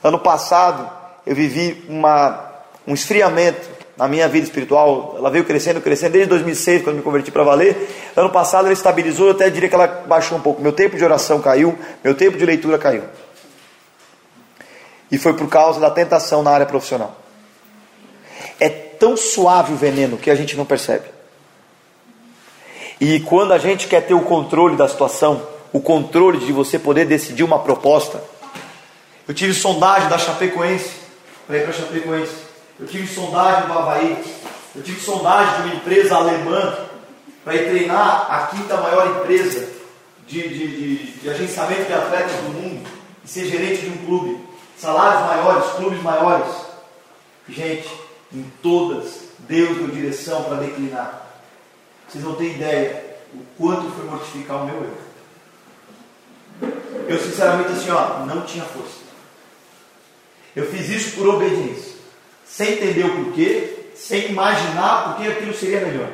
Ano passado eu vivi uma, um esfriamento na minha vida espiritual. Ela veio crescendo, crescendo desde 2006 quando me converti para valer. Ano passado ela estabilizou. Eu até diria que ela baixou um pouco. Meu tempo de oração caiu, meu tempo de leitura caiu. E foi por causa da tentação na área profissional. É tão suave o veneno que a gente não percebe. E quando a gente quer ter o controle da situação, o controle de você poder decidir uma proposta. Eu tive sondagem da Chapecoense ir para a Chapecoense. Eu tive sondagem do Havaí. Eu tive sondagem de uma empresa alemã para ir treinar a quinta maior empresa de, de, de, de agenciamento de atletas do mundo e ser gerente de um clube salários maiores, clubes maiores. Gente, em todas, Deus deu direção para declinar. Vocês não têm ideia o quanto foi mortificar o meu erro. Eu, sinceramente, assim, ó, não tinha força. Eu fiz isso por obediência, sem entender o porquê, sem imaginar porque aquilo seria melhor.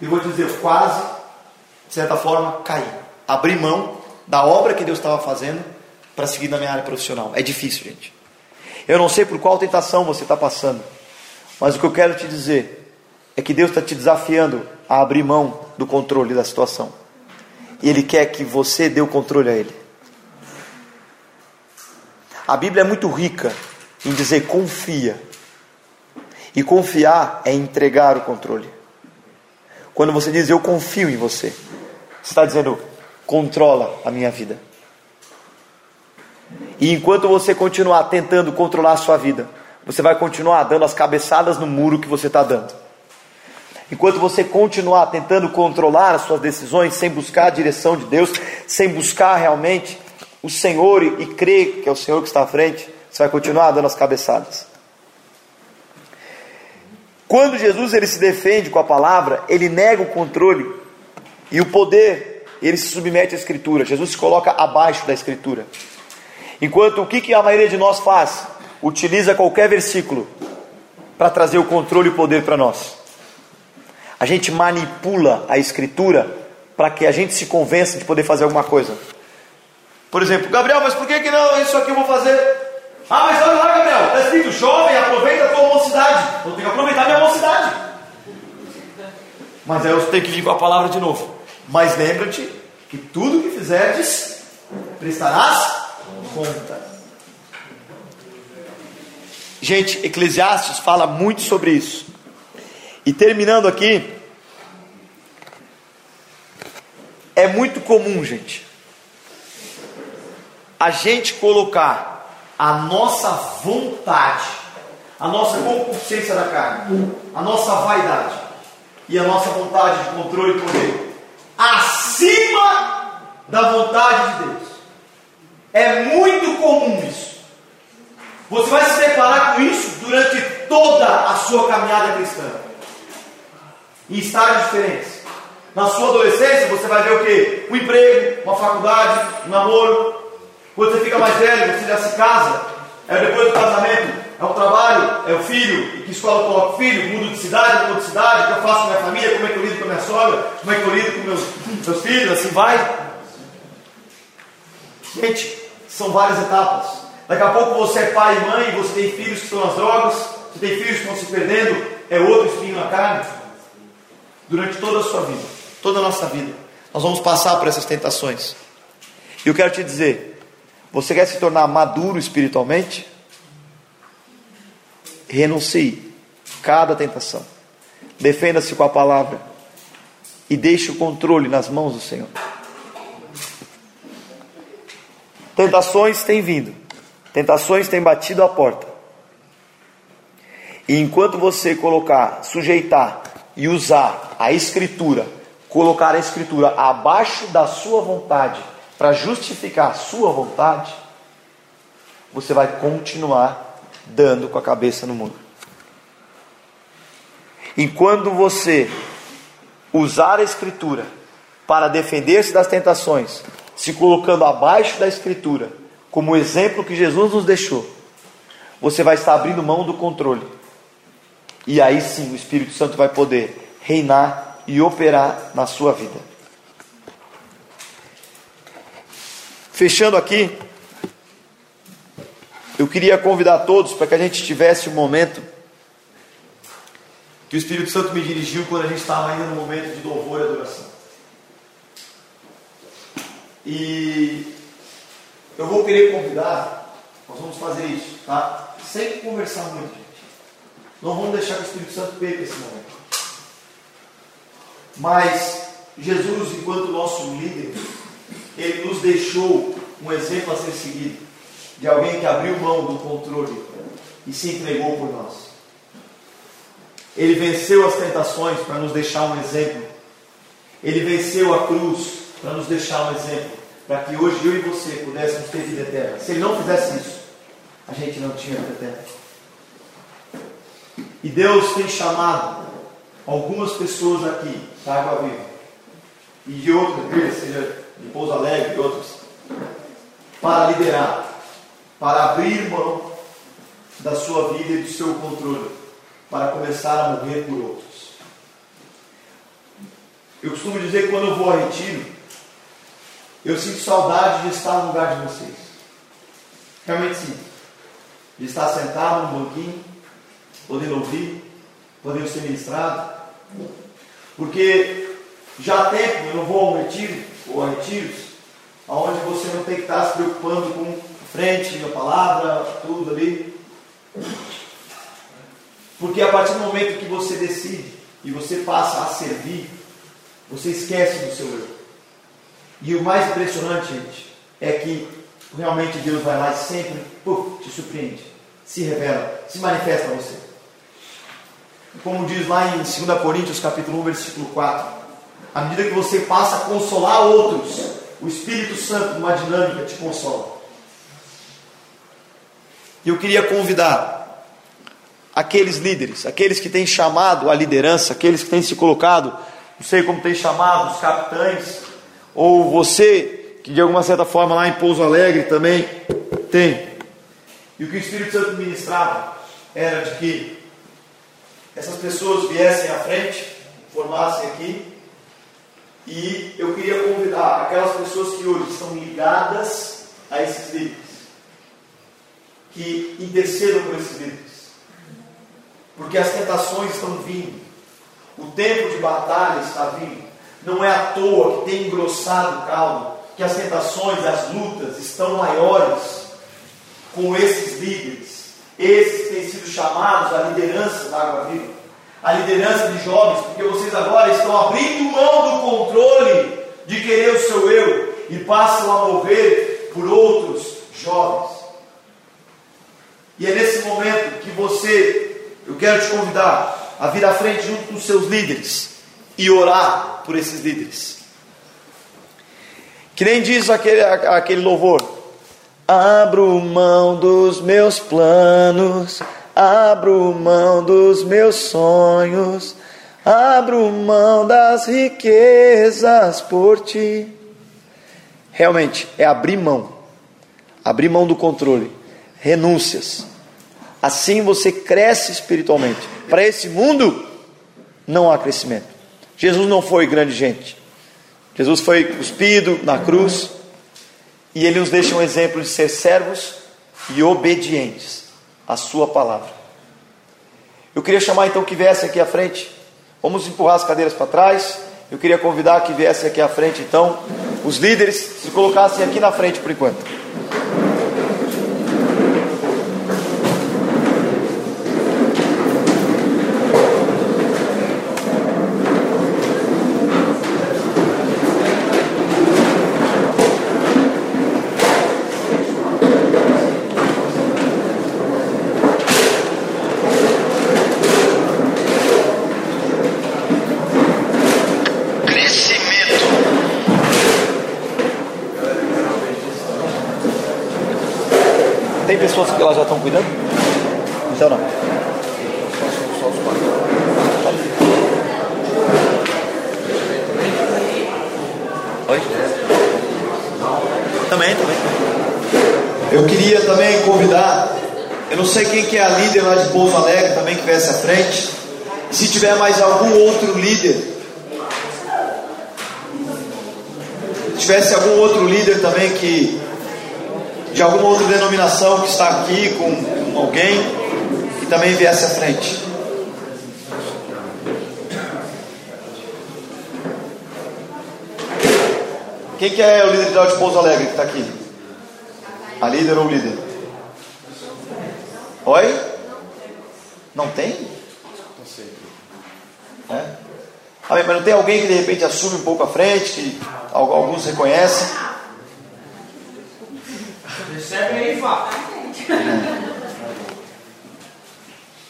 E vou dizer, eu quase, de certa forma, caí. Abri mão da obra que Deus estava fazendo para seguir na minha área profissional. É difícil, gente. Eu não sei por qual tentação você está passando, mas o que eu quero te dizer é que Deus está te desafiando a abrir mão do controle da situação. E Ele quer que você dê o controle a Ele. A Bíblia é muito rica em dizer confia. E confiar é entregar o controle. Quando você diz eu confio em você, você está dizendo controla a minha vida. E enquanto você continuar tentando controlar a sua vida, você vai continuar dando as cabeçadas no muro que você está dando. Enquanto você continuar tentando controlar as suas decisões sem buscar a direção de Deus, sem buscar realmente o Senhor e, crer que é o Senhor que está à frente, você vai continuar dando as cabeçadas. Quando Jesus ele se defende com a palavra, ele nega o controle e o poder, ele se submete à Escritura. Jesus se coloca abaixo da Escritura. Enquanto o que, que a maioria de nós faz? Utiliza qualquer versículo para trazer o controle e o poder para nós. A gente manipula a escritura para que a gente se convença de poder fazer alguma coisa. Por exemplo, Gabriel, mas por que, que não isso aqui eu vou fazer? Ah, mas olha lá, Gabriel, está escrito jovem, aproveita a tua mocidade. Eu tenho que aproveitar a minha mocidade. Mas aí eu tenho que vir com a palavra de novo. Mas lembra-te que tudo que fizerdes, prestarás conta. Gente, Eclesiastes fala muito sobre isso. E terminando aqui, é muito comum, gente, a gente colocar a nossa vontade, a nossa concupiscência da carne, a nossa vaidade e a nossa vontade de controle e poder acima da vontade de Deus. É muito comum isso. Você vai se deparar com isso durante toda a sua caminhada cristã. Em estágios diferentes. Na sua adolescência, você vai ver o que? Um emprego, uma faculdade, um namoro. Quando você fica mais velho, você já se casa. É depois do casamento, é o trabalho, é o filho, e que escola eu coloco filho, mudo de cidade, mudo de cidade, o que eu faço com minha família, como é que eu lido com a minha sogra, como é que eu lido com meus, meus filhos, assim vai. Gente, são várias etapas. Daqui a pouco você é pai e mãe, você tem filhos que estão nas drogas, você tem filhos que estão se perdendo, é outro espinho na carne? Durante toda a sua vida, toda a nossa vida, nós vamos passar por essas tentações. E eu quero te dizer: você quer se tornar maduro espiritualmente? Renuncie cada tentação. Defenda-se com a palavra e deixe o controle nas mãos do Senhor. Tentações têm vindo, tentações têm batido a porta. E enquanto você colocar, sujeitar e usar a Escritura, colocar a Escritura abaixo da sua vontade, para justificar a sua vontade, você vai continuar dando com a cabeça no mundo. Enquanto você usar a Escritura para defender-se das tentações, se colocando abaixo da Escritura, como exemplo que Jesus nos deixou, você vai estar abrindo mão do controle. E aí sim o Espírito Santo vai poder reinar e operar na sua vida. Fechando aqui, eu queria convidar todos para que a gente tivesse um momento que o Espírito Santo me dirigiu quando a gente estava ainda no momento de louvor e adoração. E eu vou querer convidar, nós vamos fazer isso, tá? Sem conversar muito. Não vamos deixar que o Espírito Santo perca esse momento. Mas Jesus, enquanto nosso líder, ele nos deixou um exemplo a ser seguido de alguém que abriu mão do controle e se entregou por nós. Ele venceu as tentações para nos deixar um exemplo. Ele venceu a cruz para nos deixar um exemplo, para que hoje eu e você pudéssemos ter vida eterna. Se ele não fizesse isso, a gente não tinha vida eterna. E Deus tem chamado algumas pessoas aqui da Água Viva e de outras igrejas, seja de Pouso Alegre e outras, para liderar, para abrir mão da sua vida e do seu controle, para começar a morrer por outros. Eu costumo dizer que quando eu vou a retiro, eu sinto saudade de estar no lugar de vocês. Realmente sim. De estar sentado no banquinho, podendo ouvir, podendo ser ministrado. Porque já há tempo eu não vou a um retiro, ou a retiros, onde você não tem que estar se preocupando com frente, a palavra, tudo ali. Porque a partir do momento que você decide e você passa a servir, você esquece do seu eu. E o mais impressionante, gente, é que realmente Deus vai lá e sempre te surpreende, se revela, se manifesta a você. Como diz lá em 2 Coríntios capítulo 1, versículo 4, à medida que você passa a consolar outros, o Espírito Santo, numa dinâmica, te consola. E eu queria convidar aqueles líderes, aqueles que têm chamado a liderança, aqueles que têm se colocado, não sei como tem chamado, os capitães, ou você, que de alguma certa forma lá em Pouso Alegre também tem. E o que o Espírito Santo ministrava era de que essas pessoas viessem à frente, formassem aqui, e eu queria convidar aquelas pessoas que hoje estão ligadas a esses líderes que intercedam por esses líderes. Porque as tentações estão vindo. O tempo de batalha está vindo. Não é à toa que tem engrossado o caldo, que as tentações, as lutas estão maiores com esses líderes. Esses têm sido chamados à liderança da Água Viva, a liderança de jovens, porque vocês agora estão abrindo mão do controle de querer o seu eu e passam a morrer por outros jovens. E é nesse momento que você, eu quero te convidar a vir à frente junto com os seus líderes e orar por esses líderes. Que nem diz aquele, aquele louvor: Abro mão dos meus planos, abro mão dos meus sonhos, abro mão das riquezas por ti. Realmente, é abrir mão, abrir mão do controle renúncias. Assim você cresce espiritualmente. Para esse mundo, não há crescimento. Jesus não foi grande gente. Jesus foi cuspido na cruz e ele nos deixa um exemplo de ser servos e obedientes à Sua palavra. Eu queria chamar então que viesse aqui à frente. Vamos empurrar as cadeiras para trás. Eu queria convidar que viesse aqui à frente então os líderes se colocassem aqui na frente por enquanto. Já estão cuidando? Então não. Oi? Também, também. Eu queria também convidar, eu não sei quem que é a líder lá de Pouso Alegre também que viesse à frente. Se tiver mais algum outro líder, se tivesse algum outro líder também que de alguma outra denominação que está aqui com alguém que também viesse à frente. Quem que é o líder de Pouso Alegre que está aqui? A líder ou o líder? Oi? Não tem? Não sei. É? mas não tem alguém que de repente assume um pouco à frente, que alguns reconhecem? Recebe aí, Fá.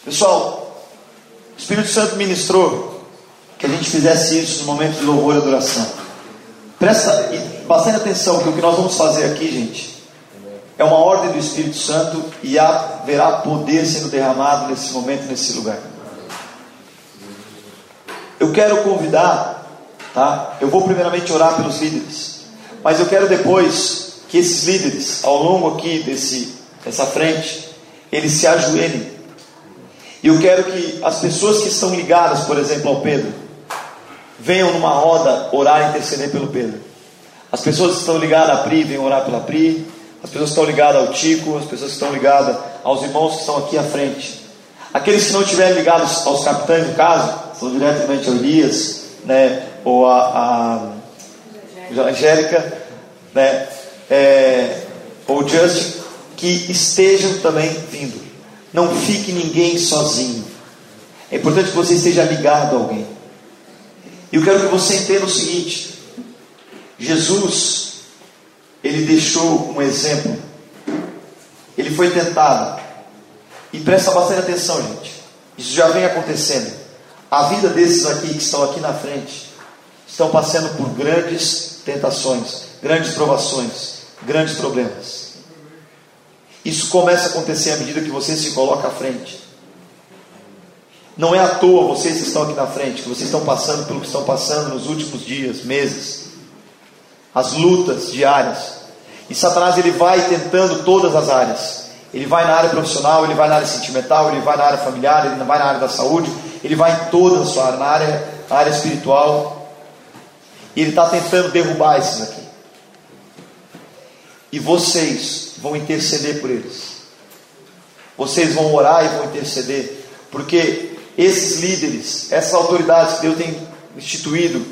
Pessoal, o Espírito Santo ministrou que a gente fizesse isso no momento de louvor e adoração. Presta bastante atenção que o que nós vamos fazer aqui, gente, é uma ordem do Espírito Santo e haverá poder sendo derramado nesse momento, nesse lugar. Eu quero convidar, tá? Eu vou primeiramente orar pelos líderes, mas eu quero depois que esses líderes, ao longo aqui desse, dessa frente, eles se ajoelhem. E eu quero que as pessoas que estão ligadas, por exemplo, ao Pedro, venham numa roda orar e interceder pelo Pedro. As pessoas que estão ligadas a Pri, venham orar pela Pri. As pessoas que estão ligadas ao Tico, as pessoas que estão ligadas aos irmãos que estão aqui à frente. Aqueles que não estiverem ligados aos capitães, no caso, são diretamente a Elias, né, ou a, a Angélica, né, é, ou Just, que estejam também vindo. Não fique ninguém sozinho. É importante que você esteja ligado a alguém. E eu quero que você entenda o seguinte: Jesus, ele deixou um exemplo. Ele foi tentado. E presta bastante atenção, gente. Isso já vem acontecendo. A vida desses aqui que estão aqui na frente estão passando por grandes tentações, grandes provações grandes problemas. Isso começa a acontecer à medida que você se coloca à frente. Não é à toa vocês que estão aqui na frente, que vocês estão passando pelo que estão passando nos últimos dias, meses, as lutas diárias. E Satanás ele vai tentando todas as áreas. Ele vai na área profissional, ele vai na área sentimental, ele vai na área familiar, ele vai na área da saúde, ele vai em toda a sua área, na área, na área espiritual. E ele está tentando derrubar esses aqui. E vocês vão interceder por eles. Vocês vão orar e vão interceder. Porque esses líderes, essas autoridades que Deus tem instituído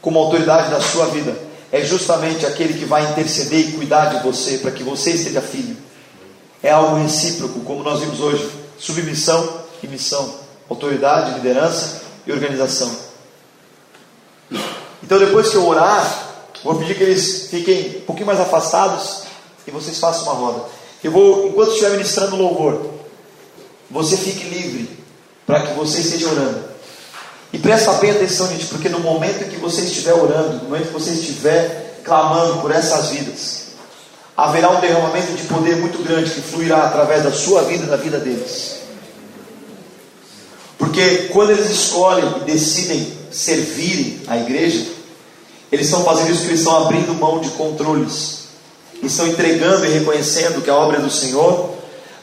como autoridade da sua vida, é justamente aquele que vai interceder e cuidar de você para que você esteja firme. É algo recíproco, como nós vimos hoje: submissão e missão, autoridade, liderança e organização. Então, depois que eu orar, Vou pedir que eles fiquem um pouquinho mais afastados e vocês façam uma roda. Eu vou, enquanto estiver ministrando louvor, você fique livre para que você esteja orando. E presta bem atenção, gente, porque no momento que você estiver orando, no momento que você estiver clamando por essas vidas, haverá um derramamento de poder muito grande que fluirá através da sua vida e da vida deles. Porque quando eles escolhem e decidem servir a igreja, eles estão fazendo isso eles estão abrindo mão de controles. Estão entregando e reconhecendo que a obra é do Senhor,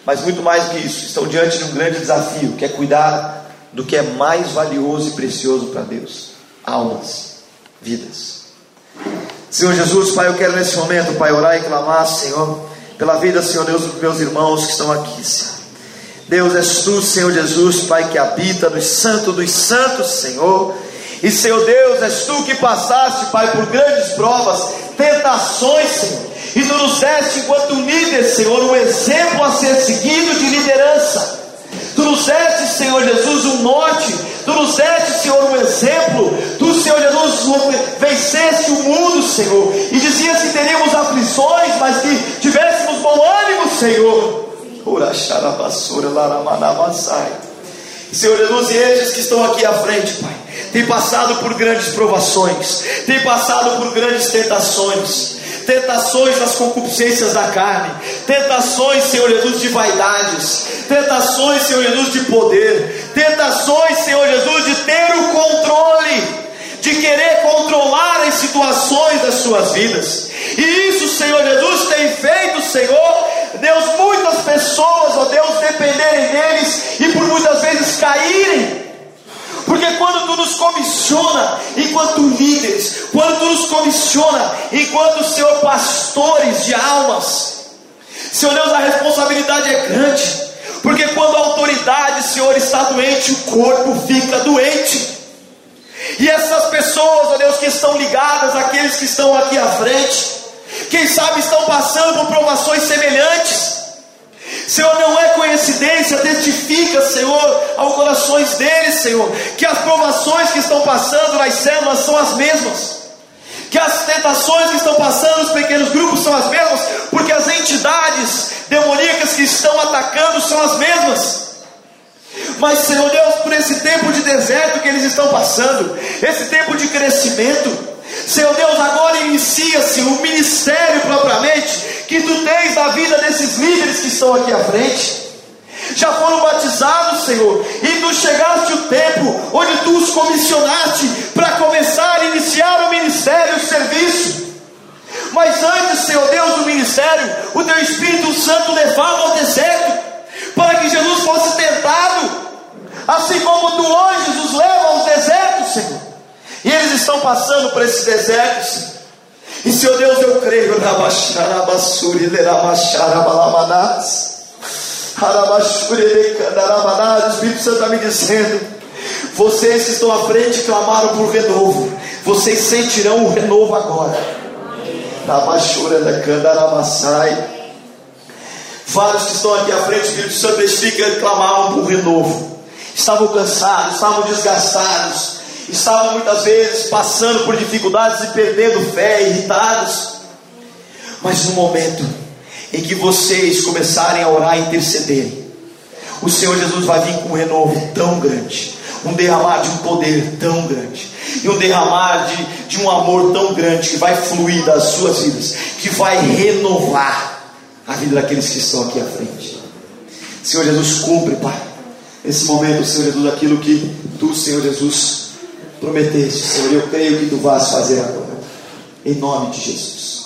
mas muito mais que isso, estão diante de um grande desafio, que é cuidar do que é mais valioso e precioso para Deus: almas, vidas. Senhor Jesus, Pai, eu quero nesse momento, Pai, orar e clamar, Senhor, pela vida, Senhor Deus, dos meus irmãos que estão aqui, Senhor. Deus és tu, Senhor Jesus, Pai que habita nos santos dos santos, Senhor. E Senhor Deus, és tu que passaste, Pai, por grandes provas, tentações, Senhor. E tu nos deste, enquanto líder, Senhor, um exemplo a ser seguido de liderança. Tu nos deste, Senhor Jesus, um norte. Tu nos deste, Senhor, um exemplo. Tu, Senhor Jesus, venceste o mundo, Senhor. E dizias que teríamos aflições, mas que tivéssemos bom ânimo, Senhor. Senhor Jesus, e estes que estão aqui à frente, Pai, têm passado por grandes provações, têm passado por grandes tentações tentações das concupiscências da carne, tentações, Senhor Jesus, de vaidades, tentações, Senhor Jesus, de poder, tentações, Senhor Jesus, de ter o controle, de querer controlar as situações das suas vidas. E isso, Senhor Jesus, tem feito, Senhor, Deus, muitas pessoas, ó Deus, dependerem deles e por muitas vezes caírem porque quando tu nos comissiona enquanto líderes, quando tu nos comissiona enquanto Senhor pastores de almas, Senhor Deus, a responsabilidade é grande. Porque quando a autoridade, Senhor, está doente, o corpo fica doente. E essas pessoas, ó Deus, que estão ligadas, aqueles que estão aqui à frente, quem sabe estão passando por provações semelhantes. Senhor, não é coincidência, testifica, Senhor, aos corações deles, Senhor, que as provações que estão passando nas células são as mesmas, que as tentações que estão passando nos pequenos grupos são as mesmas, porque as entidades demoníacas que estão atacando são as mesmas. Mas, Senhor Deus, por esse tempo de deserto que eles estão passando, esse tempo de crescimento, Senhor Deus, agora inicia-se o ministério propriamente que tu tens da vida desses líderes que estão aqui à frente. Já foram batizados, Senhor, e tu chegaste o tempo onde tu os comissionaste para começar a iniciar o ministério, o serviço. Mas antes, Senhor Deus, do ministério, o teu Espírito Santo levava ao deserto para que Jesus fosse tentado, assim como tu hoje os leva aos desertos, Senhor. E eles estão passando por esses desertos. E Senhor Deus, eu creio, o Espírito Santo está me dizendo: vocês que estão à frente clamaram por renovo, vocês sentirão o renovo agora. Vários que estão aqui à frente, o Espírito Santo explica que clamavam por renovo, estavam cansados, estavam desgastados, estavam muitas vezes passando por dificuldades e perdendo fé, irritados. Mas no momento em que vocês começarem a orar e intercederem, o Senhor Jesus vai vir com um renovo tão grande, um derramar de um poder tão grande, e um derramar de, de um amor tão grande que vai fluir das suas vidas, que vai renovar a vida daqueles que estão aqui à frente. Senhor Jesus, cumpre, Pai, nesse momento, Senhor Jesus, aquilo que tu, Senhor Jesus, prometeste, Senhor, eu creio que tu vais fazer agora, em nome de Jesus.